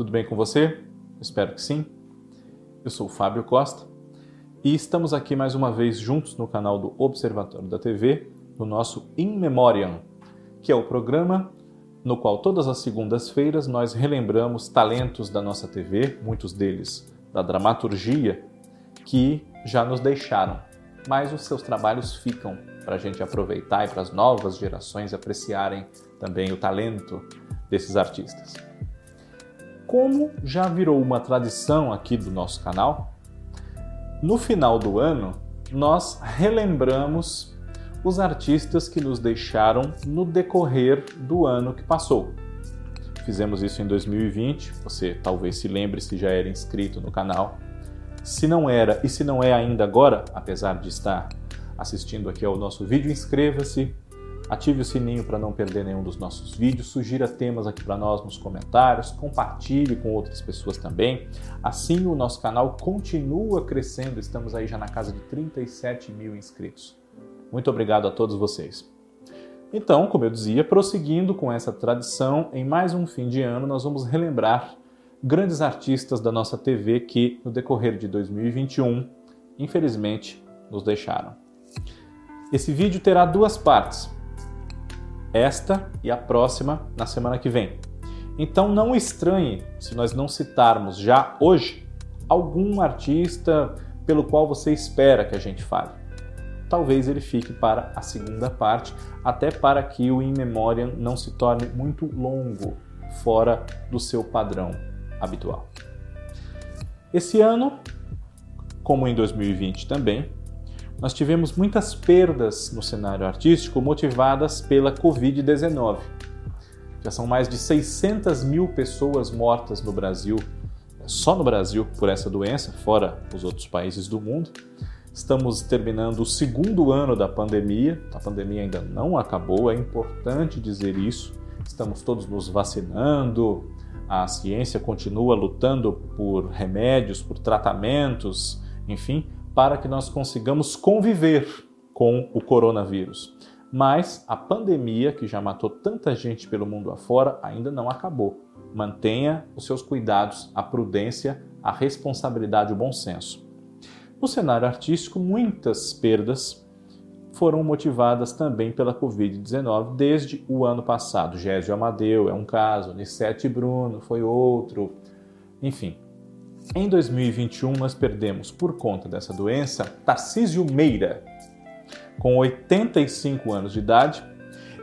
Tudo bem com você? Espero que sim. Eu sou o Fábio Costa e estamos aqui mais uma vez juntos no canal do Observatório da TV, no nosso In Memoriam, que é o programa no qual todas as segundas-feiras nós relembramos talentos da nossa TV, muitos deles da dramaturgia, que já nos deixaram, mas os seus trabalhos ficam para a gente aproveitar e para as novas gerações apreciarem também o talento desses artistas. Como já virou uma tradição aqui do nosso canal, no final do ano nós relembramos os artistas que nos deixaram no decorrer do ano que passou. Fizemos isso em 2020, você talvez se lembre se já era inscrito no canal. Se não era e se não é ainda agora, apesar de estar assistindo aqui ao nosso vídeo, inscreva-se, ative o sininho para não perder nenhum dos nossos vídeos, sugira temas aqui para nós nos comentários, compartilhe com outras pessoas também. Assim o nosso canal continua crescendo, estamos aí já na casa de 37 mil inscritos. Muito obrigado a todos vocês. Então, como eu dizia, prosseguindo com essa tradição, em mais um fim de ano nós vamos relembrar grandes artistas da nossa TV que, no decorrer de 2021, infelizmente, nos deixaram. Esse vídeo terá duas partes, esta e a próxima na semana que vem. Então não estranhe se nós não citarmos já hoje algum artista pelo qual você espera que a gente fale talvez ele fique para a segunda parte, até para que o In Memoriam não se torne muito longo, fora do seu padrão habitual. Esse ano, como em 2020 também, nós tivemos muitas perdas no cenário artístico motivadas pela Covid-19. Já são mais de 600 mil pessoas mortas no Brasil, só no Brasil, por essa doença, fora os outros países do mundo. Estamos terminando o segundo ano da pandemia, a pandemia ainda não acabou, é importante dizer isso. Estamos todos nos vacinando, a ciência continua lutando por remédios, por tratamentos, enfim, para que nós consigamos conviver com o coronavírus. Mas a pandemia, que já matou tanta gente pelo mundo afora, ainda não acabou. Mantenha os seus cuidados, a prudência, a responsabilidade e o bom senso. No cenário artístico, muitas perdas foram motivadas também pela Covid-19 desde o ano passado. Gésio Amadeu é um caso, Nissete Bruno foi outro, enfim. Em 2021, nós perdemos, por conta dessa doença, Tarcísio Meira, com 85 anos de idade.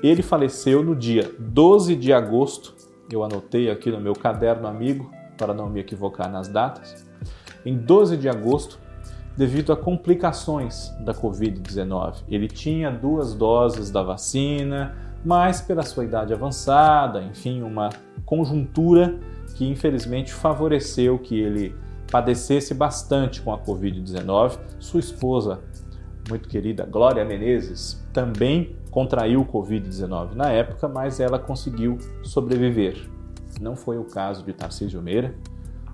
Ele faleceu no dia 12 de agosto, eu anotei aqui no meu caderno amigo, para não me equivocar nas datas. Em 12 de agosto devido a complicações da Covid-19. Ele tinha duas doses da vacina, mas pela sua idade avançada, enfim, uma conjuntura que infelizmente favoreceu que ele padecesse bastante com a Covid-19. Sua esposa, muito querida Glória Menezes, também contraiu o Covid-19 na época, mas ela conseguiu sobreviver. Não foi o caso de Tarcísio Meira,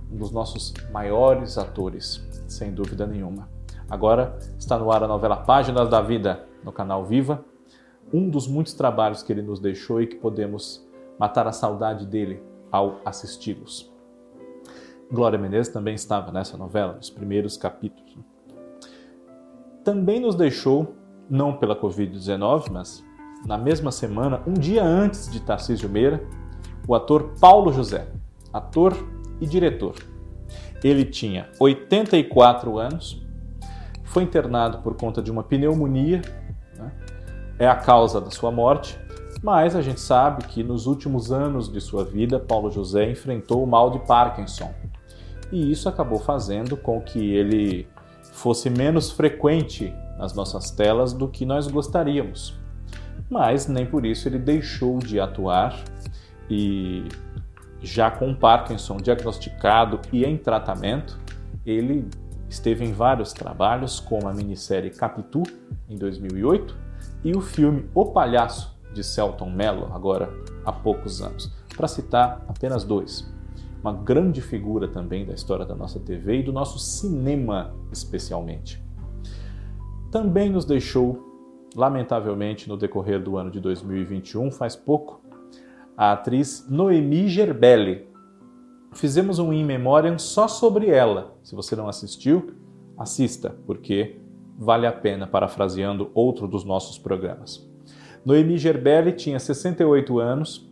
um dos nossos maiores atores sem dúvida nenhuma. Agora está no ar a novela Páginas da Vida no canal Viva, um dos muitos trabalhos que ele nos deixou e que podemos matar a saudade dele ao assisti-los. Glória Menezes também estava nessa novela, nos primeiros capítulos. Também nos deixou, não pela Covid-19, mas na mesma semana, um dia antes de Tarcísio Meira, o ator Paulo José, ator e diretor. Ele tinha 84 anos, foi internado por conta de uma pneumonia, né? é a causa da sua morte, mas a gente sabe que nos últimos anos de sua vida, Paulo José enfrentou o mal de Parkinson. E isso acabou fazendo com que ele fosse menos frequente nas nossas telas do que nós gostaríamos. Mas nem por isso ele deixou de atuar e já com Parkinson diagnosticado e em tratamento, ele esteve em vários trabalhos, como a minissérie Capitu, em 2008, e o filme O Palhaço, de Celton Mello, agora há poucos anos, para citar apenas dois. Uma grande figura também da história da nossa TV e do nosso cinema, especialmente. Também nos deixou, lamentavelmente, no decorrer do ano de 2021, faz pouco, a atriz Noemi Gerbelli. Fizemos um In Memoriam só sobre ela. Se você não assistiu, assista, porque vale a pena, parafraseando outro dos nossos programas. Noemi Gerbelli tinha 68 anos.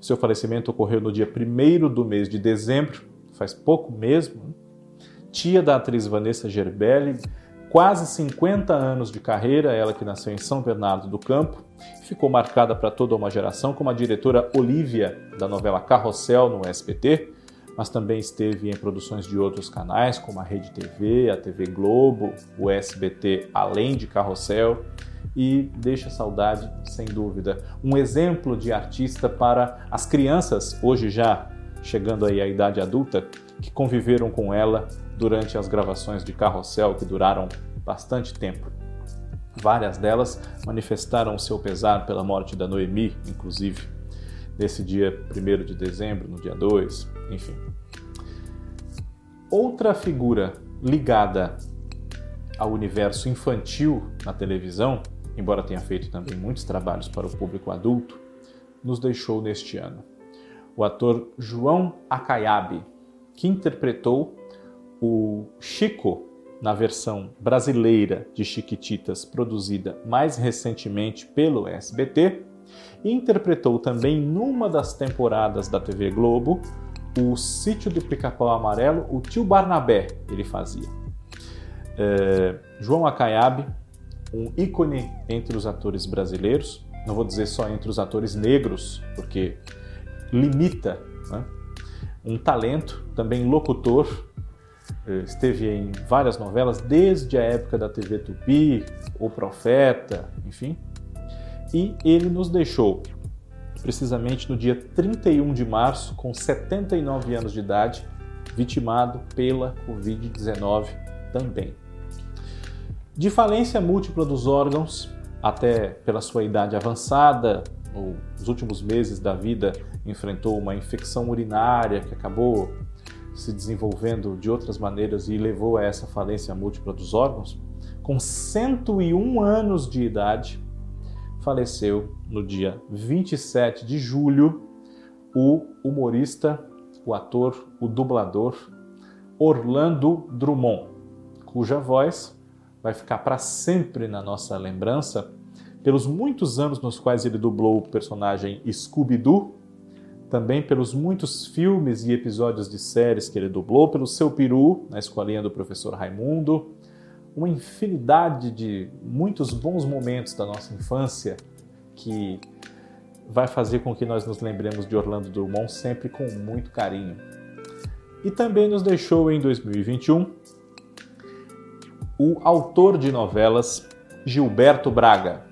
Seu falecimento ocorreu no dia 1 do mês de dezembro, faz pouco mesmo. Tia da atriz Vanessa Gerbelli, quase 50 anos de carreira, ela que nasceu em São Bernardo do Campo, ficou marcada para toda uma geração como a diretora Olivia da novela Carrossel no SBT, mas também esteve em produções de outros canais como a Rede TV, a TV Globo, o SBT além de Carrossel e deixa saudade, sem dúvida. Um exemplo de artista para as crianças, hoje já chegando aí à idade adulta, que conviveram com ela durante as gravações de Carrossel, que duraram bastante tempo. Várias delas manifestaram seu pesar pela morte da Noemi, inclusive, nesse dia 1 de dezembro, no dia 2, enfim. Outra figura ligada ao universo infantil na televisão embora tenha feito também muitos trabalhos para o público adulto, nos deixou neste ano. O ator João Acaiabe, que interpretou o Chico na versão brasileira de Chiquititas, produzida mais recentemente pelo SBT, e interpretou também numa das temporadas da TV Globo o Sítio do Pica-Pau Amarelo, o tio Barnabé ele fazia. É, João Acaiabe um ícone entre os atores brasileiros, não vou dizer só entre os atores negros, porque limita, né? um talento, também locutor, eh, esteve em várias novelas, desde a época da TV Tupi, O Profeta, enfim, e ele nos deixou precisamente no dia 31 de março, com 79 anos de idade, vitimado pela Covid-19 também. De falência múltipla dos órgãos, até pela sua idade avançada, nos últimos meses da vida enfrentou uma infecção urinária que acabou se desenvolvendo de outras maneiras e levou a essa falência múltipla dos órgãos. Com 101 anos de idade, faleceu no dia 27 de julho o humorista, o ator, o dublador Orlando Drummond, cuja voz vai ficar para sempre na nossa lembrança pelos muitos anos nos quais ele dublou o personagem Scooby-Doo, também pelos muitos filmes e episódios de séries que ele dublou, pelo seu peru na escolinha do professor Raimundo, uma infinidade de muitos bons momentos da nossa infância que vai fazer com que nós nos lembremos de Orlando Drummond sempre com muito carinho. E também nos deixou em 2021 o autor de novelas Gilberto Braga.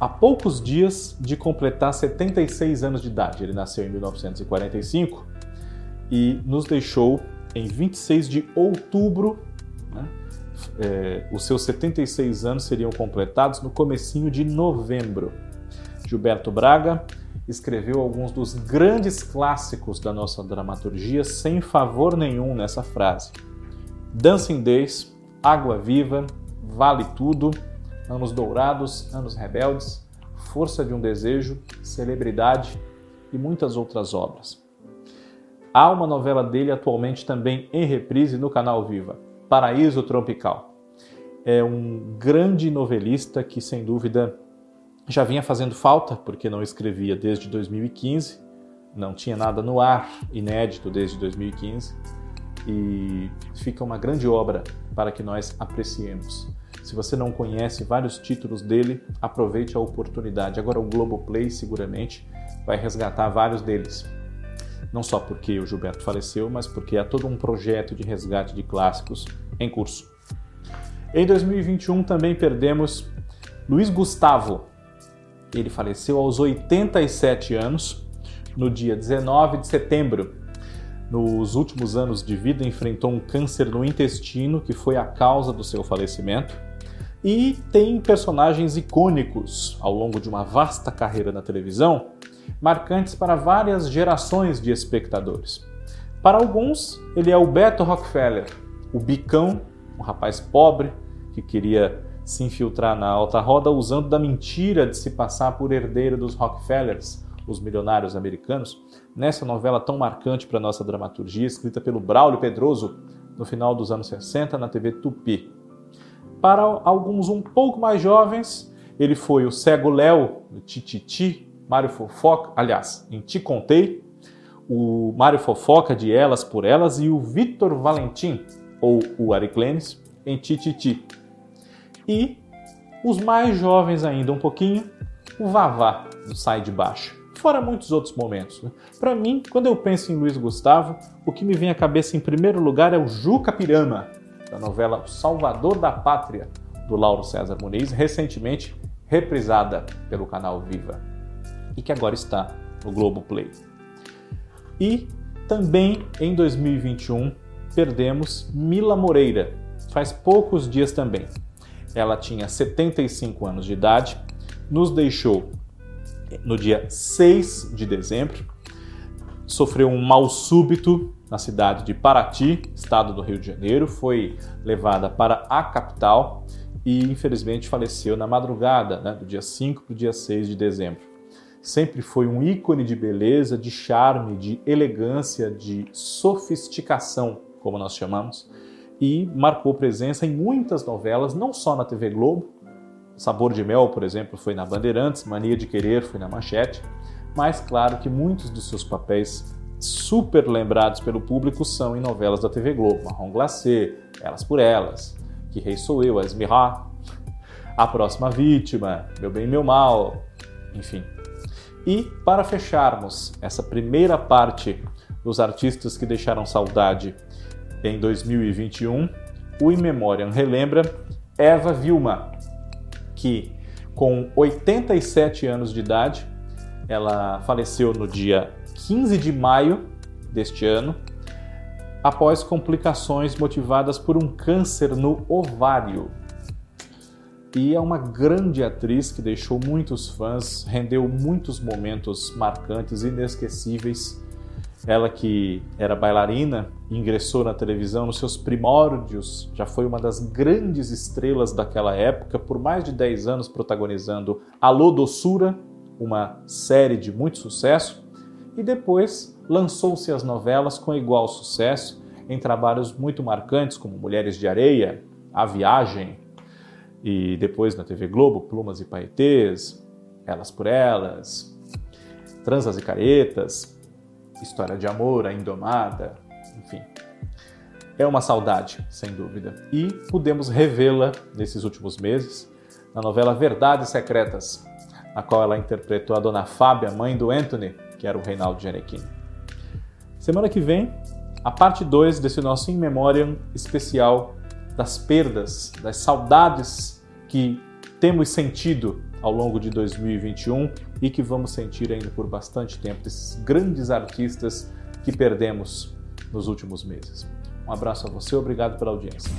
Há poucos dias de completar 76 anos de idade, ele nasceu em 1945 e nos deixou em 26 de outubro. Né? É, os seus 76 anos seriam completados no comecinho de novembro. Gilberto Braga escreveu alguns dos grandes clássicos da nossa dramaturgia sem favor nenhum nessa frase. Dancing Days, Água Viva, Vale Tudo, Anos Dourados, Anos Rebeldes, Força de um Desejo, Celebridade e muitas outras obras. Há uma novela dele atualmente também em reprise no canal Viva, Paraíso Tropical. É um grande novelista que, sem dúvida, já vinha fazendo falta, porque não escrevia desde 2015, não tinha nada no ar inédito desde 2015 e fica uma grande obra para que nós apreciemos. Se você não conhece vários títulos dele, aproveite a oportunidade. Agora o Globoplay seguramente vai resgatar vários deles. Não só porque o Gilberto faleceu, mas porque há todo um projeto de resgate de clássicos em curso. Em 2021 também perdemos Luiz Gustavo. Ele faleceu aos 87 anos, no dia 19 de setembro nos últimos anos de vida enfrentou um câncer no intestino, que foi a causa do seu falecimento. E tem personagens icônicos ao longo de uma vasta carreira na televisão, marcantes para várias gerações de espectadores. Para alguns, ele é o Beto Rockefeller, o bicão, um rapaz pobre que queria se infiltrar na alta roda usando da mentira de se passar por herdeiro dos Rockefellers, Os Milionários Americanos, nessa novela tão marcante para nossa dramaturgia, escrita pelo Braulio Pedroso no final dos anos 60 na TV Tupi. Para alguns um pouco mais jovens, ele foi o Cego Léo, no Tititi, Mário Fofoca, aliás, em Te Contei, o Mário Fofoca de Elas por Elas e o Vitor Valentim, ou o Ariclenes, em Tititi. E os mais jovens ainda um pouquinho, o Vavá, do Sai de Baixo. Fora muitos outros momentos. Né? Para mim, quando eu penso em Luiz Gustavo, o que me vem à cabeça em primeiro lugar é o Juca Pirama, da novela Salvador da Pátria, do Lauro César Muniz, recentemente reprisada pelo canal Viva, e que agora está no Globo Play. E também em 2021 perdemos Mila Moreira, faz poucos dias também. Ela tinha 75 anos de idade, nos deixou no dia 6 de dezembro, sofreu um mal súbito na cidade de Paraty, estado do Rio de Janeiro, foi levada para a capital e infelizmente faleceu na madrugada, né, do dia 5 para o dia 6 de dezembro. Sempre foi um ícone de beleza, de charme, de elegância, de sofisticação, como nós chamamos, e marcou presença em muitas novelas, não só na TV Globo, Sabor de Mel, por exemplo, foi na Bandeirantes, Mania de Querer foi na Manchete, mas claro que muitos dos seus papéis super lembrados pelo público são em novelas da TV Globo, Marrom Glacé, Elas por Elas, Que Rei Sou Eu, Esmirra, A Próxima Vítima, Meu Bem Meu Mal, enfim. E para fecharmos essa primeira parte dos artistas que deixaram saudade em 2021, o In Memoriam relembra Eva Vilma, que com 87 anos de idade, ela faleceu no dia 15 de maio deste ano, após complicações motivadas por um câncer no ovário. E é uma grande atriz que deixou muitos fãs, rendeu muitos momentos marcantes, inesquecíveis. Ela que era bailarina, ingressou na televisão nos seus primórdios, já foi uma das grandes estrelas daquela época, por mais de 10 anos protagonizando Alô Doçura, uma série de muito sucesso, e depois lançou-se as novelas com igual sucesso em trabalhos muito marcantes como Mulheres de Areia, A Viagem e depois na TV Globo, Plumas e Paetês, Elas por Elas, Transas e Caretas, História de Amor, A Indomada, enfim. É uma saudade, sem dúvida. E pudemos revê-la nesses últimos meses na novela Verdades Secretas, na qual ela interpretou a dona Fábia, mãe do Anthony, que era o Reinaldo Gianecchini. Semana que vem, a parte 2 desse nosso In Memoriam especial das perdas, das saudades que temos sentido ao longo de 2021 e que vamos sentir ainda por bastante tempo desses grandes artistas que perdemos nos últimos meses. Um abraço a você, obrigado pela audiência.